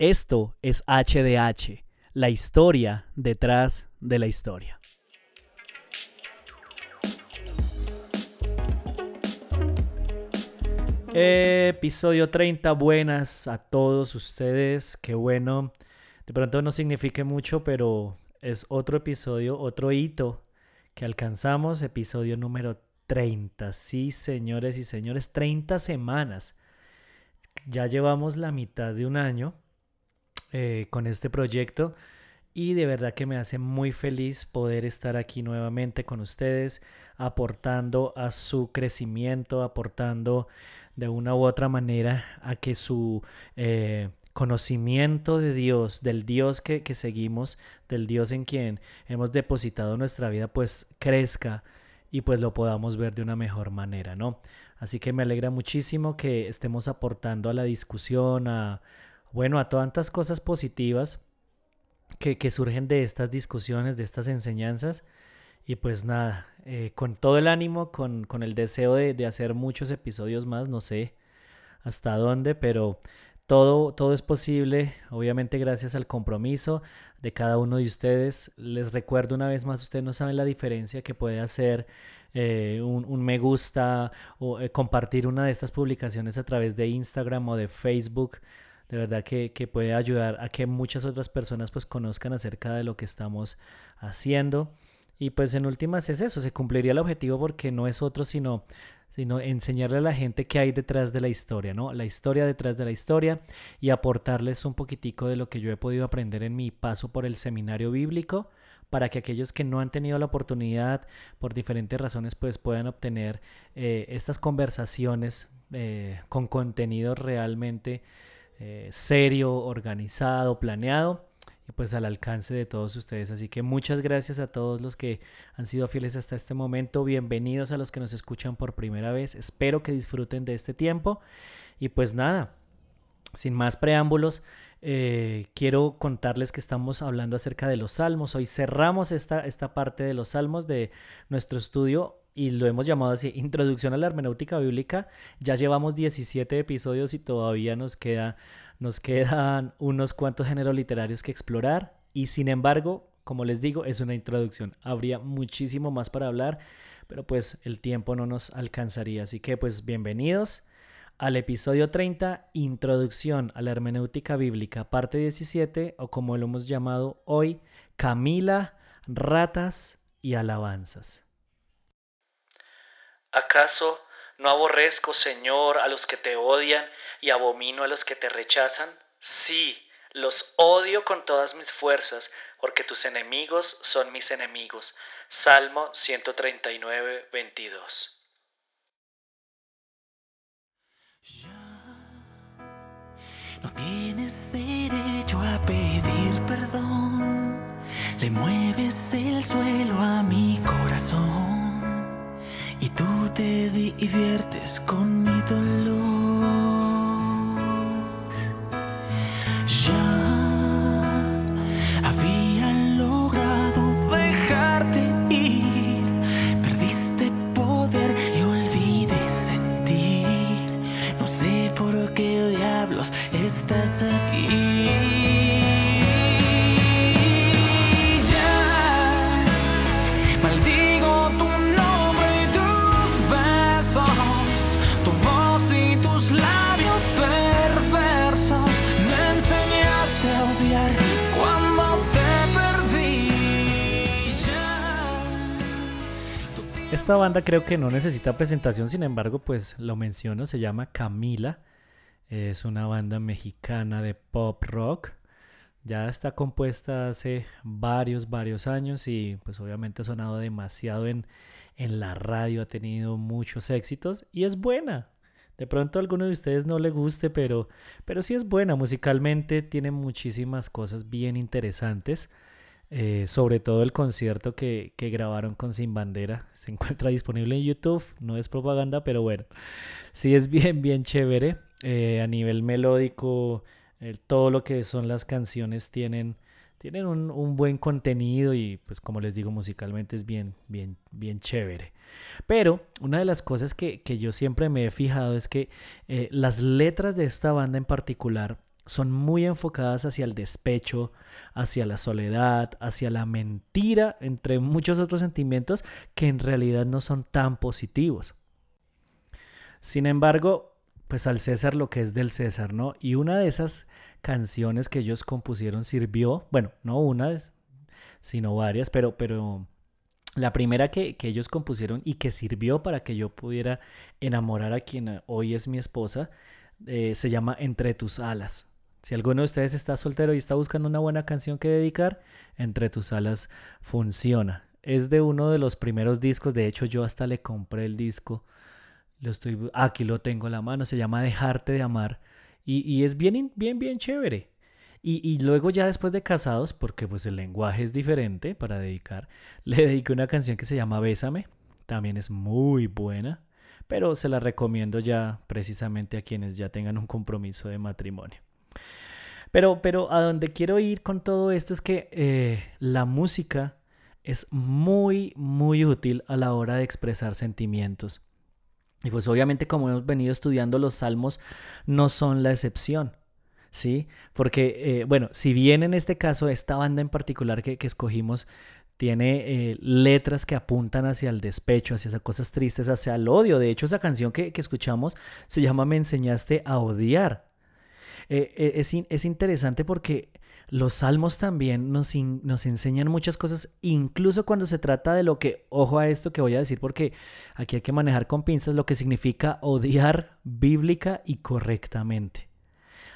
Esto es HDH, la historia detrás de la historia. Episodio 30, buenas a todos ustedes, qué bueno. De pronto no signifique mucho, pero es otro episodio, otro hito que alcanzamos, episodio número 30. Sí, señores y señores, 30 semanas. Ya llevamos la mitad de un año eh, con este proyecto y de verdad que me hace muy feliz poder estar aquí nuevamente con ustedes, aportando a su crecimiento, aportando de una u otra manera a que su eh, conocimiento de Dios, del Dios que, que, seguimos, del Dios en quien hemos depositado nuestra vida, pues crezca y pues lo podamos ver de una mejor manera, ¿no? Así que me alegra muchísimo que estemos aportando a la discusión, a, bueno, a tantas cosas positivas que, que surgen de estas discusiones, de estas enseñanzas. Y pues nada, eh, con todo el ánimo, con, con el deseo de, de, hacer muchos episodios más, no sé hasta dónde, pero todo, todo es posible, obviamente gracias al compromiso de cada uno de ustedes. Les recuerdo una vez más, ustedes no saben la diferencia que puede hacer eh, un, un, me gusta o eh, compartir una de estas publicaciones a través de Instagram o de Facebook de verdad que, que, puede ayudar a que muchas otras personas pues conozcan acerca de lo que estamos haciendo. Y pues en últimas es eso, se cumpliría el objetivo porque no es otro sino, sino enseñarle a la gente qué hay detrás de la historia, ¿no? La historia detrás de la historia y aportarles un poquitico de lo que yo he podido aprender en mi paso por el seminario bíblico para que aquellos que no han tenido la oportunidad por diferentes razones pues puedan obtener eh, estas conversaciones eh, con contenido realmente eh, serio, organizado, planeado y pues al alcance de todos ustedes. Así que muchas gracias a todos los que han sido fieles hasta este momento. Bienvenidos a los que nos escuchan por primera vez. Espero que disfruten de este tiempo. Y pues nada, sin más preámbulos, eh, quiero contarles que estamos hablando acerca de los salmos. Hoy cerramos esta, esta parte de los salmos de nuestro estudio y lo hemos llamado así, Introducción a la Hermenéutica Bíblica. Ya llevamos 17 episodios y todavía nos, queda, nos quedan unos cuantos géneros literarios que explorar. Y sin embargo, como les digo, es una introducción. Habría muchísimo más para hablar, pero pues el tiempo no nos alcanzaría. Así que pues bienvenidos al episodio 30, Introducción a la Hermenéutica Bíblica, parte 17, o como lo hemos llamado hoy, Camila, Ratas y Alabanzas. ¿Acaso no aborrezco, Señor, a los que te odian y abomino a los que te rechazan? Sí, los odio con todas mis fuerzas, porque tus enemigos son mis enemigos. Salmo 139, 22. no tienes te diviertes con mi dolor. Esta banda creo que no necesita presentación, sin embargo, pues lo menciono, se llama Camila. Es una banda mexicana de pop rock. Ya está compuesta hace varios, varios años y pues obviamente ha sonado demasiado en, en la radio, ha tenido muchos éxitos y es buena. De pronto a alguno de ustedes no le guste, pero, pero sí es buena. Musicalmente tiene muchísimas cosas bien interesantes. Eh, sobre todo el concierto que, que, grabaron con Sin Bandera. Se encuentra disponible en YouTube. No es propaganda, pero bueno. Sí es bien, bien chévere. Eh, a nivel melódico, todo lo que son las canciones tienen, tienen un, un, buen contenido y pues como les digo, musicalmente es bien, bien, bien chévere. Pero una de las cosas que, que yo siempre me he fijado es que eh, las letras de esta banda en particular son muy enfocadas hacia el despecho, hacia la soledad, hacia la mentira, entre muchos otros sentimientos que en realidad no son tan positivos. Sin embargo, pues al César lo que es del César, ¿no? Y una de esas canciones que ellos compusieron sirvió, bueno, no una, sino varias, pero, pero la primera que, ellos compusieron y que sirvió para que yo pudiera enamorar a quien hoy es mi esposa, eh, se llama Entre tus alas. Si alguno de ustedes está soltero y está buscando una buena canción que dedicar, Entre tus alas funciona. Es de uno de los primeros discos, de hecho yo hasta le compré el disco. Lo estoy, aquí lo tengo en la mano, se llama Dejarte de amar y, es bien, bien, bien chévere. Y, y, luego ya después de casados, porque pues el lenguaje es diferente para dedicar, le dediqué una canción que se llama Bésame. También es muy buena, pero se la recomiendo ya precisamente a quienes ya tengan un compromiso de matrimonio. Pero, pero a donde quiero ir con todo esto es que eh, la música es muy, muy útil a la hora de expresar sentimientos. Y pues obviamente como hemos venido estudiando los salmos, no son la excepción. ¿Sí? Porque, eh, bueno, si bien en este caso esta banda en particular que, escogimos tiene eh, letras que apuntan hacia el despecho, hacia esas cosas tristes, hacia el odio. De hecho, esa canción que, que escuchamos se llama Me enseñaste a odiar. Eh, eh, es, es, interesante porque los salmos también nos, enseñan muchas cosas, incluso cuando se trata de lo que, ojo a esto que voy a decir, porque aquí hay que manejar con pinzas lo que significa odiar bíblica y correctamente.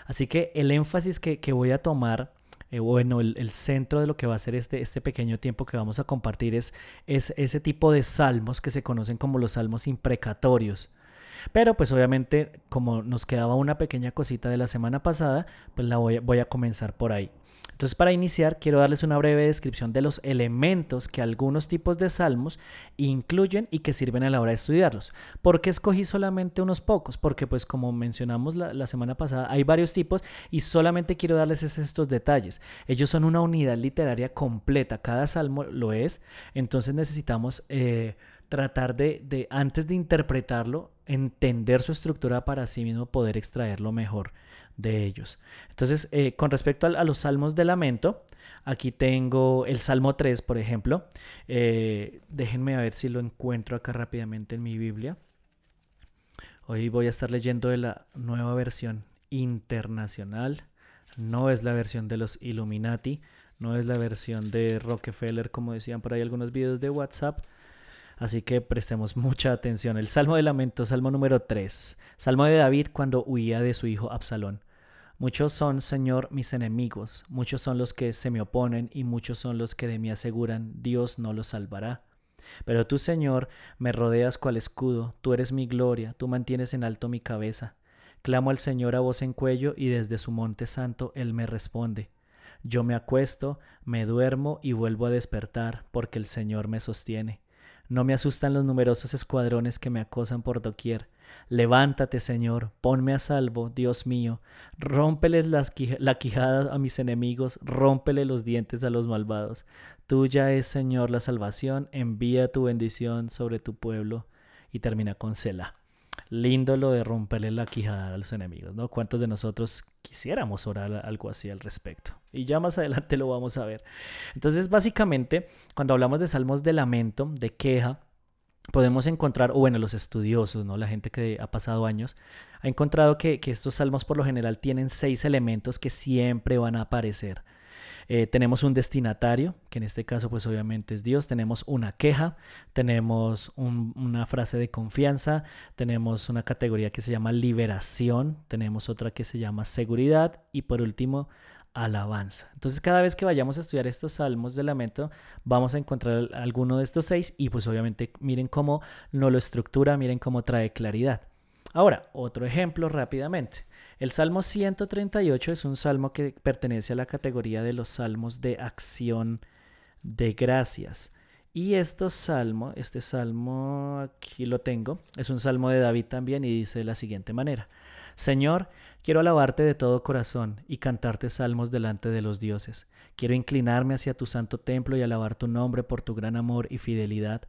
Así que el énfasis que, voy a tomar eh, bueno, el, centro de lo que va a ser este, este pequeño tiempo que vamos a compartir es, ese tipo de salmos que se conocen como los salmos imprecatorios. Pero pues obviamente como nos quedaba una pequeña cosita de la semana pasada, pues la voy, a comenzar por ahí. Entonces para iniciar quiero darles una breve descripción de los elementos que algunos tipos de salmos incluyen y que sirven a la hora de estudiarlos. ¿Por qué escogí solamente unos pocos? Porque pues como mencionamos la, la semana pasada hay varios tipos y solamente quiero darles estos detalles. Ellos son una unidad literaria completa, cada salmo lo es, entonces necesitamos... Eh, tratar de, antes de interpretarlo, entender su estructura para sí mismo poder extraer lo mejor de ellos. Entonces, eh, con respecto a, los salmos de lamento, aquí tengo el Salmo 3, por ejemplo. Eh, déjenme a ver si lo encuentro acá rápidamente en mi Biblia. Hoy voy a estar leyendo de la nueva versión internacional. No es la versión de los Illuminati, no es la versión de Rockefeller, como decían por ahí algunos videos de WhatsApp Así que prestemos mucha atención. El Salmo de Lamento, Salmo número 3. Salmo de David cuando huía de su hijo Absalón. Muchos son, Señor, mis enemigos, muchos son los que se me oponen y muchos son los que de mí aseguran, Dios no los salvará. Pero tú, Señor, me rodeas cual escudo, tú eres mi gloria, tú mantienes en alto mi cabeza. Clamo al Señor a voz en cuello y desde su monte santo Él me responde. Yo me acuesto, me duermo y vuelvo a despertar, porque el Señor me sostiene. No me asustan los numerosos escuadrones que me acosan por doquier. Levántate, Señor, ponme a salvo, Dios mío. Rómpeles la quijada a mis enemigos, rómpele los dientes a los malvados. Tuya es, Señor, la salvación, envía tu bendición sobre tu pueblo. Y termina con Selah lindo lo de romperle la quijada a los enemigos, ¿no? ¿Cuántos de nosotros quisiéramos orar algo así al respecto? Y ya más adelante lo vamos a ver. Entonces, básicamente, cuando hablamos de salmos de lamento, de queja, podemos encontrar, o bueno, los estudiosos, ¿no? La gente que ha pasado años, ha encontrado que, que estos salmos por lo general tienen seis elementos que siempre van a aparecer. Eh, tenemos un destinatario, que en este caso pues obviamente es Dios, tenemos una queja, tenemos una frase de confianza, tenemos una categoría que se llama liberación, tenemos otra que se llama seguridad y por último alabanza. Entonces cada vez que vayamos a estudiar estos salmos de lamento, vamos a encontrar alguno de estos seis y pues obviamente miren cómo no lo estructura, miren cómo trae claridad. Ahora, otro ejemplo rápidamente. El Salmo 138 es un salmo que pertenece a la categoría de los salmos de acción de gracias. Y estos salmo, este salmo aquí lo tengo, es un salmo de David también y dice de la siguiente manera. Señor, quiero alabarte de todo corazón y cantarte salmos delante de los dioses. Quiero inclinarme hacia tu santo templo y alabar tu nombre por tu gran amor y fidelidad,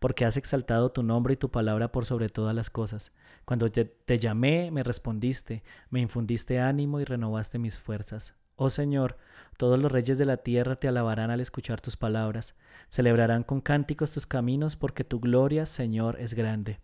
porque has exaltado tu nombre y tu palabra por sobre todas las cosas. Cuando te, te llamé, me respondiste, me infundiste ánimo y renovaste mis fuerzas. Oh Señor, todos los reyes de la tierra te alabarán al escuchar tus palabras, celebrarán con cánticos tus caminos, porque tu gloria, Señor, es grande.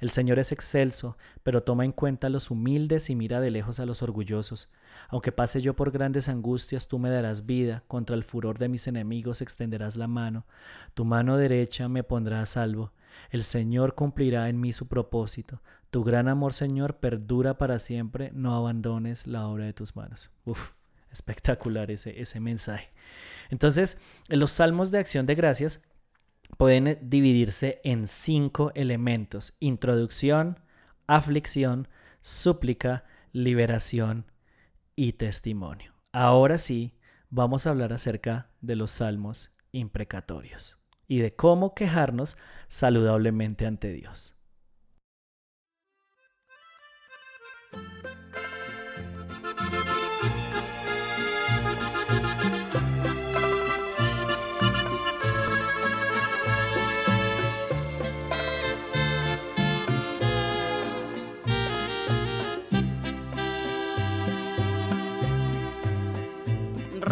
El Señor es excelso, pero toma en cuenta a los humildes y mira de lejos a los orgullosos. Aunque pase yo por grandes angustias, tú me darás vida, contra el furor de mis enemigos extenderás la mano, tu mano derecha me pondrá a salvo. El Señor cumplirá en mí su propósito. Tu gran amor, Señor, perdura para siempre, no abandones la obra de tus manos. Uf, espectacular ese, ese mensaje. Entonces, en los salmos de acción de gracias pueden dividirse en cinco elementos. Introducción, aflicción, súplica, liberación y testimonio. Ahora sí, vamos a hablar acerca de los salmos imprecatorios y de cómo quejarnos saludablemente ante Dios.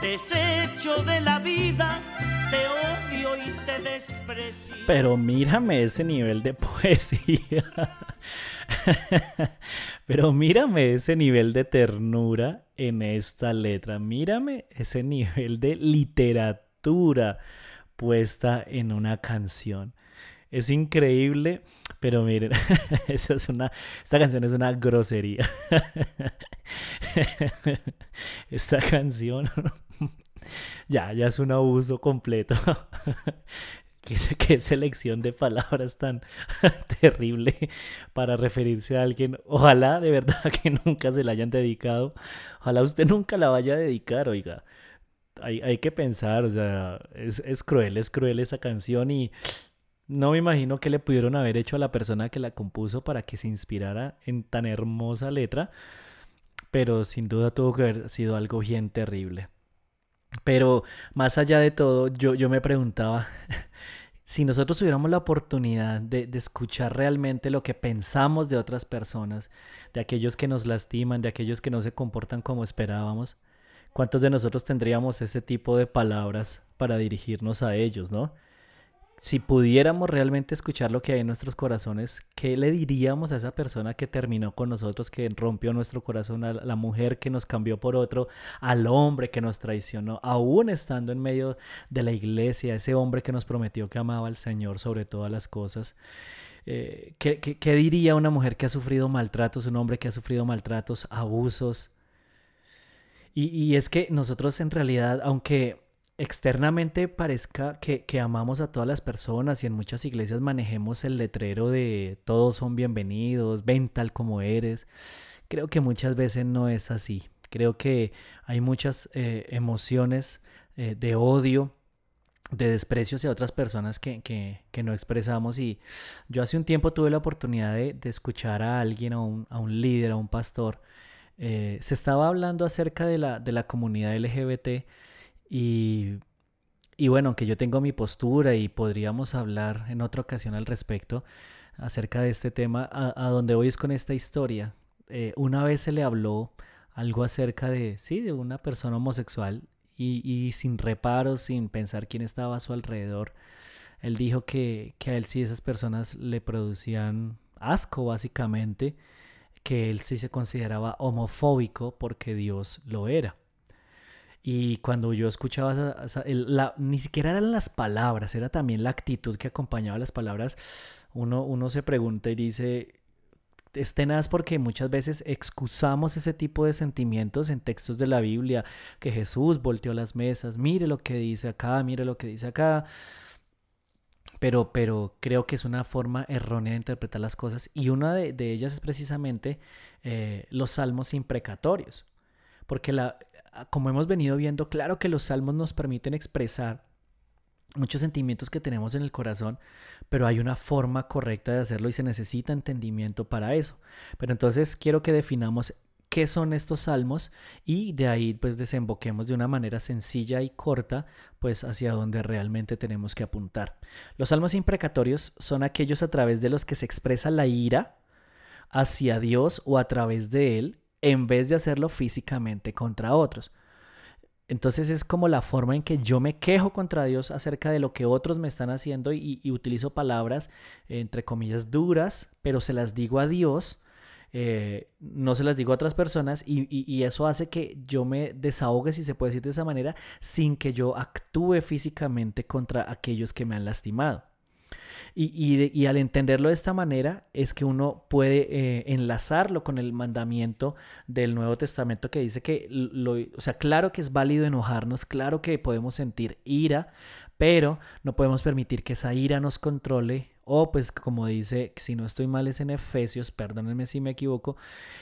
desecho de la vida, te odio y te desprecio. Pero mírame ese nivel de poesía. Pero mírame ese nivel de ternura en esta letra. Mírame ese nivel de literatura puesta en una canción. Es increíble, pero miren, esta canción es una grosería. Esta canción ya, ya es un abuso completo. ¿Qué, selección de palabras tan terrible para referirse a alguien. Ojalá de verdad que nunca se la hayan dedicado. Ojalá usted nunca la vaya a dedicar, oiga. Hay, que pensar, o sea, es, cruel, es cruel esa canción y no me imagino que le pudieron haber hecho a la persona que la compuso para que se inspirara en tan hermosa letra, pero sin duda tuvo que haber sido algo bien terrible. Pero más allá de todo, yo, yo me preguntaba, si nosotros tuviéramos la oportunidad de, de, escuchar realmente lo que pensamos de otras personas, de aquellos que nos lastiman, de aquellos que no se comportan como esperábamos, ¿cuántos de nosotros tendríamos ese tipo de palabras para dirigirnos a ellos, no? Si pudiéramos realmente escuchar lo que hay en nuestros corazones, ¿qué le diríamos a esa persona que terminó con nosotros, que rompió nuestro corazón, a la mujer que nos cambió por otro, al hombre que nos traicionó, aún estando en medio de la iglesia, ese hombre que nos prometió que amaba al Señor sobre todas las cosas? Eh, ¿qué, diría una mujer que ha sufrido maltratos, un hombre que ha sufrido maltratos, abusos? Y es que nosotros en realidad, aunque externamente parezca que, que, amamos a todas las personas y en muchas iglesias manejemos el letrero de todos son bienvenidos, ven tal como eres, creo que muchas veces no es así. Creo que hay muchas eh, emociones eh, de odio, de desprecio hacia otras personas que, que, que, no expresamos y yo hace un tiempo tuve la oportunidad de, de escuchar a alguien, a un, a un, líder, a un pastor. Eh, se estaba hablando acerca de la, de la comunidad LGBT y, y bueno, aunque yo tengo mi postura y podríamos hablar en otra ocasión al respecto acerca de este tema, a, a donde voy es con esta historia. Eh, una vez se le habló algo acerca de, sí, de una persona homosexual y, y, sin reparos, sin pensar quién estaba a su alrededor, él dijo que, que a él sí esas personas le producían asco básicamente, que él sí se consideraba homofóbico porque Dios lo era. Y cuando yo escuchaba, ni siquiera eran las palabras, era también la actitud que acompañaba las palabras, uno, uno se pregunta y dice, es tenaz porque muchas veces excusamos ese tipo de sentimientos en textos de la Biblia, que Jesús volteó las mesas, mire lo que dice acá, mire lo que dice acá. Pero, pero creo que es una forma errónea de interpretar las cosas y una de, ellas es precisamente eh, los salmos imprecatorios. Porque la, como hemos venido viendo, claro que los salmos nos permiten expresar muchos sentimientos que tenemos en el corazón, pero hay una forma correcta de hacerlo y se necesita entendimiento para eso. Pero entonces quiero que definamos qué son estos salmos y de ahí pues desemboquemos de una manera sencilla y corta pues hacia donde realmente tenemos que apuntar. Los salmos imprecatorios son aquellos a través de los que se expresa la ira hacia Dios o a través de él en vez de hacerlo físicamente contra otros. Entonces es como la forma en que yo me quejo contra Dios acerca de lo que otros me están haciendo y, utilizo palabras entre comillas duras, pero se las digo a Dios, eh, no se las digo a otras personas y, y, eso hace que yo me desahogue, si se puede decir de esa manera, sin que yo actúe físicamente contra aquellos que me han lastimado. Y, al entenderlo de esta manera es que uno puede eh, enlazarlo con el mandamiento del Nuevo Testamento que dice que, lo, o sea, claro que es válido enojarnos, claro que podemos sentir ira, pero no podemos permitir que esa ira nos controle o pues como dice, si no estoy mal es en Efesios, perdónenme si me equivoco,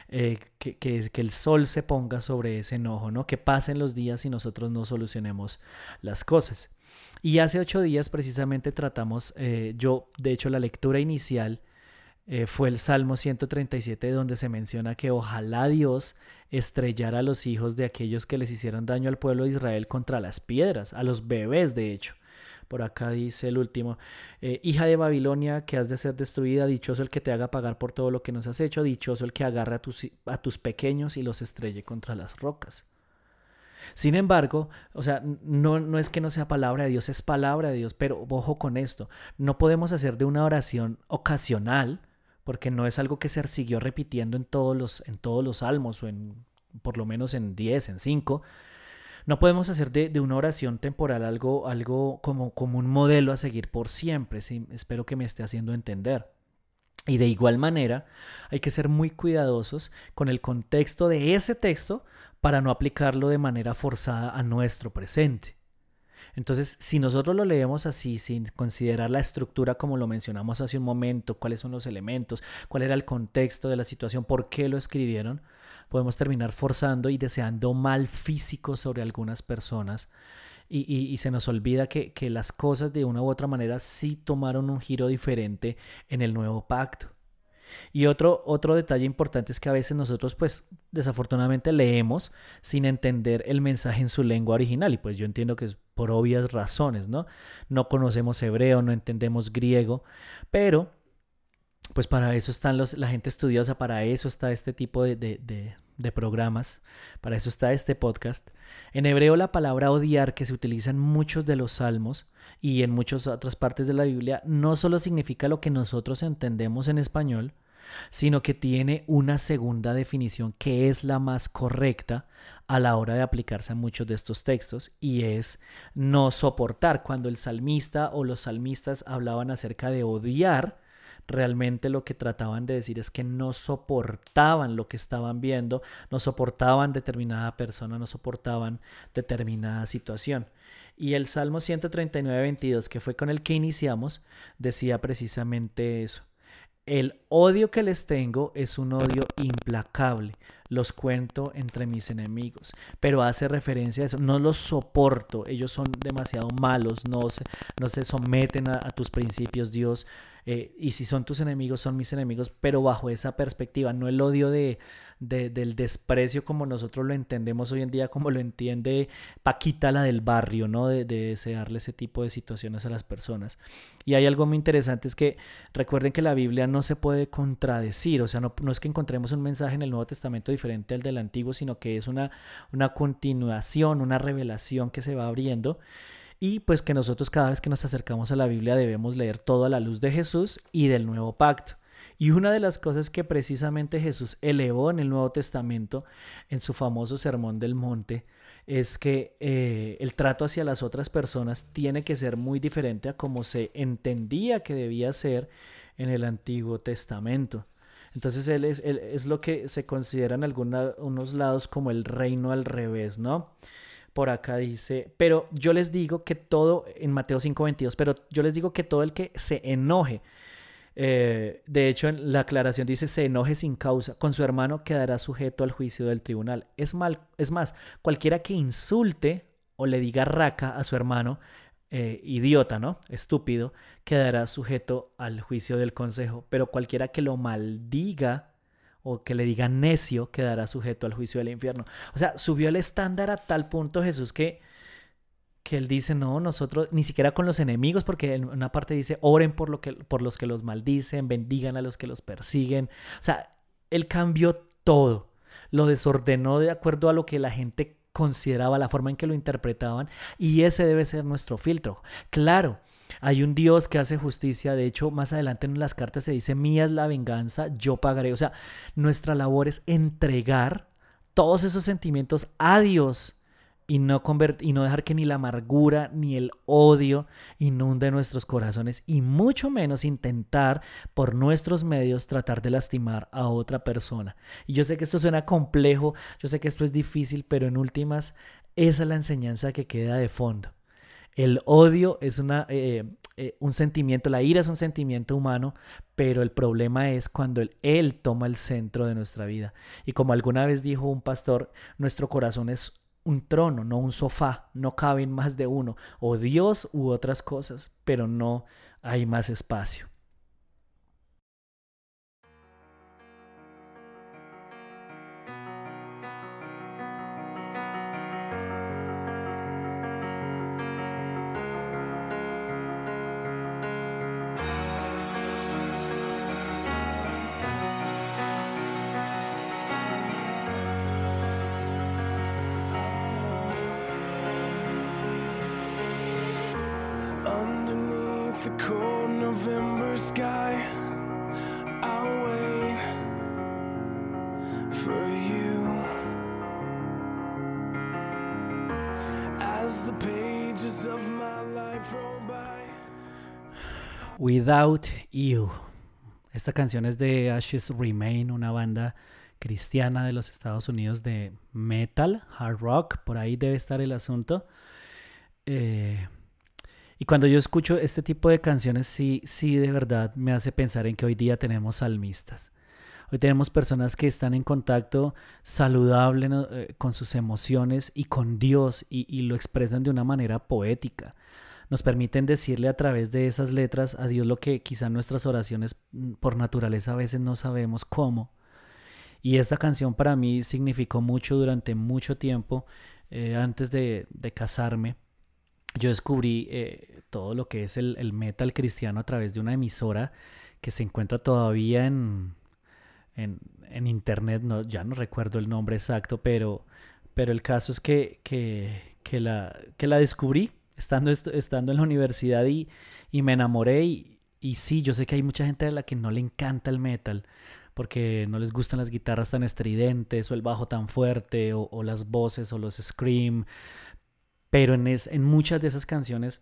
eh, que, que, que, el sol se ponga sobre ese enojo, ¿no? Que pasen los días y nosotros no solucionemos las cosas. Y hace ocho días precisamente tratamos, eh, yo de hecho la lectura inicial eh, fue el Salmo 137 donde se menciona que ojalá Dios estrellara a los hijos de aquellos que les hicieron daño al pueblo de Israel contra las piedras, a los bebés de hecho. Por acá dice el último, eh, hija de Babilonia, que has de ser destruida, dichoso el que te haga pagar por todo lo que nos has hecho, dichoso el que agarre a tus, a tus pequeños y los estrelle contra las rocas. Sin embargo, o sea, no, no es que no sea palabra de Dios, es palabra de Dios, pero ojo con esto, no podemos hacer de una oración ocasional, porque no es algo que se siguió repitiendo en todos los, en todos los salmos o en por lo menos en 10, en 5, no podemos hacer de, de, una oración temporal algo, algo como, como un modelo a seguir por siempre. Espero que me esté haciendo entender. Y de igual manera, hay que ser muy cuidadosos con el contexto de ese texto para no aplicarlo de manera forzada a nuestro presente. Entonces, si nosotros lo leemos así, sin considerar la estructura como lo mencionamos hace un momento, cuáles son los elementos, cuál era el contexto de la situación, por qué lo escribieron, podemos terminar forzando y deseando mal físico sobre algunas personas. Y, se nos olvida que, que las cosas de una u otra manera sí tomaron un giro diferente en el nuevo pacto. Y otro, otro detalle importante es que a veces nosotros pues desafortunadamente leemos sin entender el mensaje en su lengua original y pues yo entiendo que es por obvias razones, ¿no? No conocemos hebreo, no entendemos griego, pero pues para eso están los, la gente estudiosa, para eso está este tipo de, de, programas, para eso está este podcast. En hebreo la palabra odiar que se utiliza en muchos de los salmos y en muchas otras partes de la Biblia no solo significa lo que nosotros entendemos en español, sino que tiene una segunda definición que es la más correcta a la hora de aplicarse a muchos de estos textos y es no soportar. Cuando el salmista o los salmistas hablaban acerca de odiar, realmente lo que trataban de decir es que no soportaban lo que estaban viendo, no soportaban determinada persona, no soportaban determinada situación. Y el Salmo 139, 22, que fue con el que iniciamos, decía precisamente eso. El odio que les tengo es un odio implacable. Los cuento entre mis enemigos. Pero hace referencia a eso. No los soporto. Ellos son demasiado malos. No se, no se someten a, tus principios, Dios. Eh, y si son tus enemigos, son mis enemigos, pero bajo esa perspectiva, no el odio de, del desprecio como nosotros lo entendemos hoy en día, como lo entiende Paquita, la del barrio, ¿no? De, desearle ese tipo de situaciones a las personas. Y hay algo muy interesante, es que recuerden que la Biblia no se puede contradecir, o sea, no, no es que encontremos un mensaje en el Nuevo Testamento diferente al del Antiguo, sino que es una, una continuación, una revelación que se va abriendo y pues que nosotros cada vez que nos acercamos a la Biblia debemos leer todo a la luz de Jesús y del nuevo pacto. Y una de las cosas que precisamente Jesús elevó en el Nuevo Testamento, en su famoso Sermón del Monte, es que eh, el trato hacia las otras personas tiene que ser muy diferente a como se entendía que debía ser en el Antiguo Testamento. Entonces él es, él es lo que se considera en algunos lados como el reino al revés, ¿no? Por acá dice, pero yo les digo que todo, en Mateo 5:22, pero yo les digo que todo el que se enoje, eh, de hecho, en la aclaración dice se enoje sin causa, con su hermano quedará sujeto al juicio del tribunal. Es, mal, es más, cualquiera que insulte o le diga raca a su hermano, eh, idiota, ¿no? Estúpido, quedará sujeto al juicio del consejo, pero cualquiera que lo maldiga o que le diga necio quedará sujeto al juicio del infierno. O sea, subió el estándar a tal punto Jesús que, que él dice, no, nosotros, ni siquiera con los enemigos, porque en una parte dice, oren por, lo que, por los que los maldicen, bendigan a los que los persiguen. O sea, él cambió todo, lo desordenó de acuerdo a lo que la gente consideraba, la forma en que lo interpretaban, y ese debe ser nuestro filtro. Claro, hay un Dios que hace justicia, de hecho más adelante en las cartas se dice, mía es la venganza, yo pagaré. O sea, nuestra labor es entregar todos esos sentimientos a Dios y no, y no dejar que ni la amargura ni el odio inunde nuestros corazones y mucho menos intentar por nuestros medios tratar de lastimar a otra persona. Y yo sé que esto suena complejo, yo sé que esto es difícil, pero en últimas esa es la enseñanza que queda de fondo. El odio es una, eh, eh, un sentimiento, la ira es un sentimiento humano, pero el problema es cuando él toma el centro de nuestra vida. Y como alguna vez dijo un pastor, nuestro corazón es un trono, no un sofá, no caben más de uno, o Dios u otras cosas, pero no hay más espacio. Without You. Esta canción es de Ashes Remain, una banda cristiana de los Estados Unidos de metal, hard rock, por ahí debe estar el asunto. Eh, y cuando yo escucho este tipo de canciones, sí, sí, de verdad me hace pensar en que hoy día tenemos salmistas. Hoy tenemos personas que están en contacto saludable eh, con sus emociones y con Dios y, lo expresan de una manera poética. Nos permiten decirle a través de esas letras a Dios lo que quizá nuestras oraciones mm, por naturaleza a veces no sabemos cómo. Y esta canción para mí significó mucho durante mucho tiempo eh, antes de, de casarme yo descubrí eh, todo lo que es el, metal cristiano a través de una emisora que se encuentra todavía en, en, internet, no, ya no recuerdo el nombre exacto, pero, pero el caso es que, que, la, que la descubrí estando, estando en la universidad y, y me enamoré y, y sí, yo sé que hay mucha gente a la que no le encanta el metal porque no les gustan las guitarras tan estridentes o el bajo tan fuerte o, o las voces o los scream pero en, en muchas de esas canciones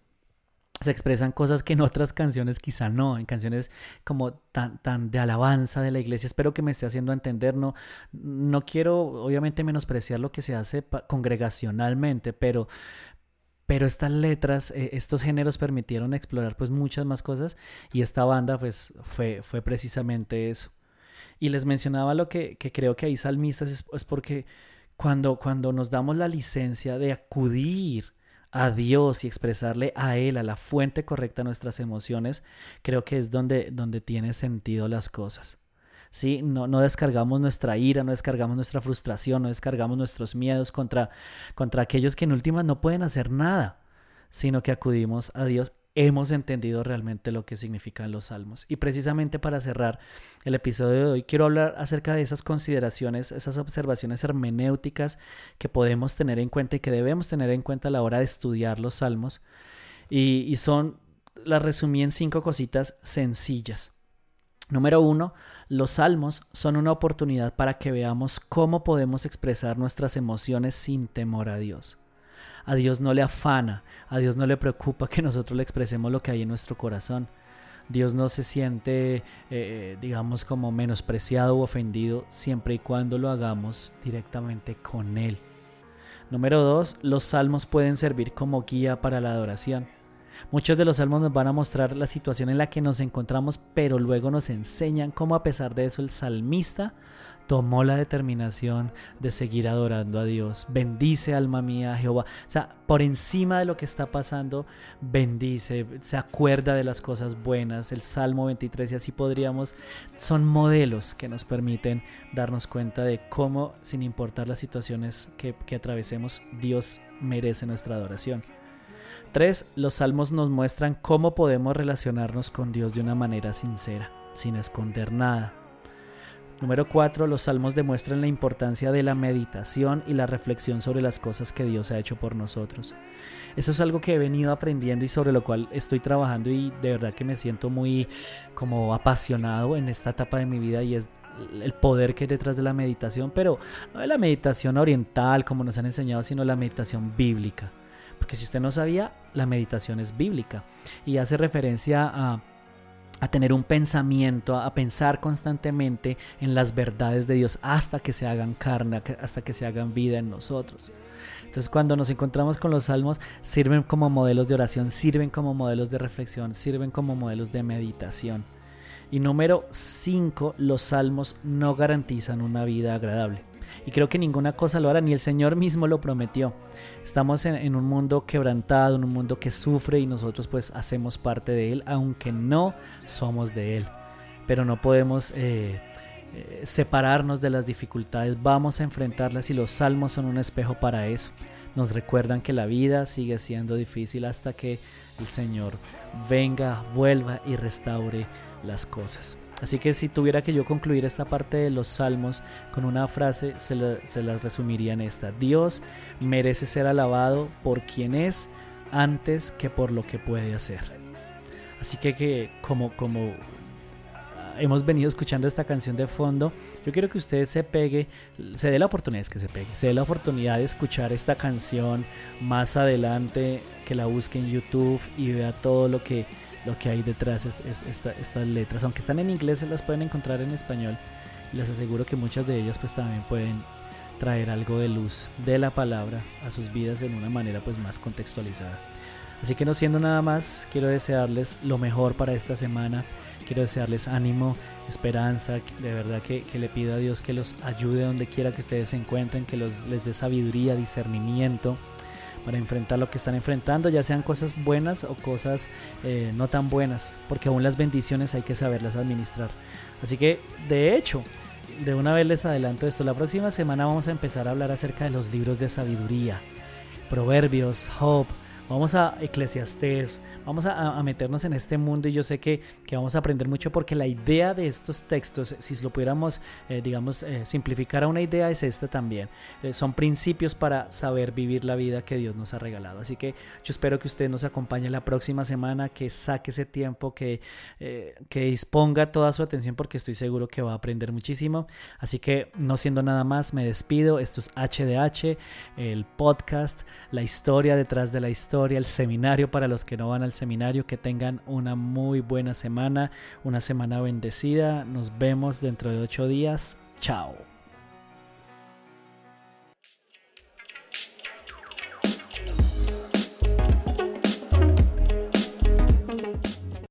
se expresan cosas que en otras canciones quizá no, en canciones como tan, tan de alabanza de la iglesia. Espero que me esté haciendo entender, no, no quiero obviamente menospreciar lo que se hace congregacionalmente, pero, pero estas letras, eh, estos géneros permitieron explorar pues muchas más cosas y esta banda pues fue, fue precisamente eso. Y les mencionaba lo que, que creo que hay salmistas es porque cuando, cuando nos damos la licencia de acudir a Dios y expresarle a Él, a la fuente correcta de nuestras emociones, creo que es donde, donde tiene sentido las cosas. ¿Sí? No, no descargamos nuestra ira, no descargamos nuestra frustración, no descargamos nuestros miedos contra, contra aquellos que en últimas no pueden hacer nada, sino que acudimos a Dios hemos entendido realmente lo que significan los salmos. Y precisamente para cerrar el episodio de hoy, quiero hablar acerca de esas consideraciones, esas observaciones hermenéuticas que podemos tener en cuenta y que debemos tener en cuenta a la hora de estudiar los salmos. Y, son, las resumí en cinco cositas sencillas. Número uno, los salmos son una oportunidad para que veamos cómo podemos expresar nuestras emociones sin temor a Dios. A Dios no le afana, a Dios no le preocupa que nosotros le expresemos lo que hay en nuestro corazón. Dios no se siente, eh, digamos, como menospreciado u ofendido siempre y cuando lo hagamos directamente con Él. Número dos, los salmos pueden servir como guía para la adoración. Muchos de los salmos nos van a mostrar la situación en la que nos encontramos, pero luego nos enseñan cómo a pesar de eso el salmista tomó la determinación de seguir adorando a Dios. Bendice alma mía Jehová. O sea, por encima de lo que está pasando, bendice, se acuerda de las cosas buenas. El Salmo 23 y así podríamos, son modelos que nos permiten darnos cuenta de cómo, sin importar las situaciones que, que atravesemos, Dios merece nuestra adoración. Tres, los salmos nos muestran cómo podemos relacionarnos con Dios de una manera sincera, sin esconder nada. Número 4. Los salmos demuestran la importancia de la meditación y la reflexión sobre las cosas que Dios ha hecho por nosotros. Eso es algo que he venido aprendiendo y sobre lo cual estoy trabajando y de verdad que me siento muy como apasionado en esta etapa de mi vida y es el poder que hay detrás de la meditación, pero no de la meditación oriental como nos han enseñado, sino la meditación bíblica. Porque si usted no sabía, la meditación es bíblica y hace referencia a tener un pensamiento, a pensar constantemente en las verdades de Dios hasta que se hagan carne, hasta que se hagan vida en nosotros. Entonces cuando nos encontramos con los salmos, sirven como modelos de oración, sirven como modelos de reflexión, sirven como modelos de meditación. Y número 5, los salmos no garantizan una vida agradable. Y creo que ninguna cosa lo hará, ni el Señor mismo lo prometió. Estamos en, un mundo quebrantado, en un mundo que sufre y nosotros pues hacemos parte de él, aunque no somos de él. Pero no podemos eh, eh, separarnos de las dificultades, vamos a enfrentarlas y los salmos son un espejo para eso. Nos recuerdan que la vida sigue siendo difícil hasta que el Señor venga, vuelva y restaure las cosas. Así que si tuviera que yo concluir esta parte de los salmos con una frase, se, las resumiría en esta. Dios merece ser alabado por quien es antes que por lo que puede hacer. Así que, que como, como hemos venido escuchando esta canción de fondo, yo quiero que usted se pegue, se dé la oportunidad, que se pegue, se dé la oportunidad de escuchar esta canción más adelante, que la busque en YouTube y vea todo lo que lo que hay detrás es, estas letras. Aunque están en inglés, se las pueden encontrar en español. Les aseguro que muchas de ellas pues también pueden traer algo de luz de la palabra a sus vidas de una manera pues más contextualizada. Así que no siendo nada más, quiero desearles lo mejor para esta semana. Quiero desearles ánimo, esperanza, de verdad que, le pido a Dios que los ayude donde quiera que ustedes se encuentren, que los, les dé sabiduría, discernimiento, para enfrentar lo que están enfrentando, ya sean cosas buenas o cosas eh, no tan buenas, porque aún las bendiciones hay que saberlas administrar. Así que, de hecho, de una vez les adelanto esto, la próxima semana vamos a empezar a hablar acerca de los libros de sabiduría, Proverbios, Job, vamos a Eclesiastés, vamos a, meternos en este mundo y yo sé que, vamos a aprender mucho porque la idea de estos textos, si lo pudiéramos, eh, digamos, eh, simplificar a una idea, es esta también. Eh, son principios para saber vivir la vida que Dios nos ha regalado. Así que yo espero que usted nos acompañe la próxima semana, que saque ese tiempo, que, que disponga toda su atención porque estoy seguro que va a aprender muchísimo. Así que no siendo nada más, me despido. Esto es HDH, el podcast, la historia detrás de la historia, el seminario para los que no van seminario. Que tengan una muy buena semana, una semana bendecida. Nos vemos dentro de ocho días. Chao.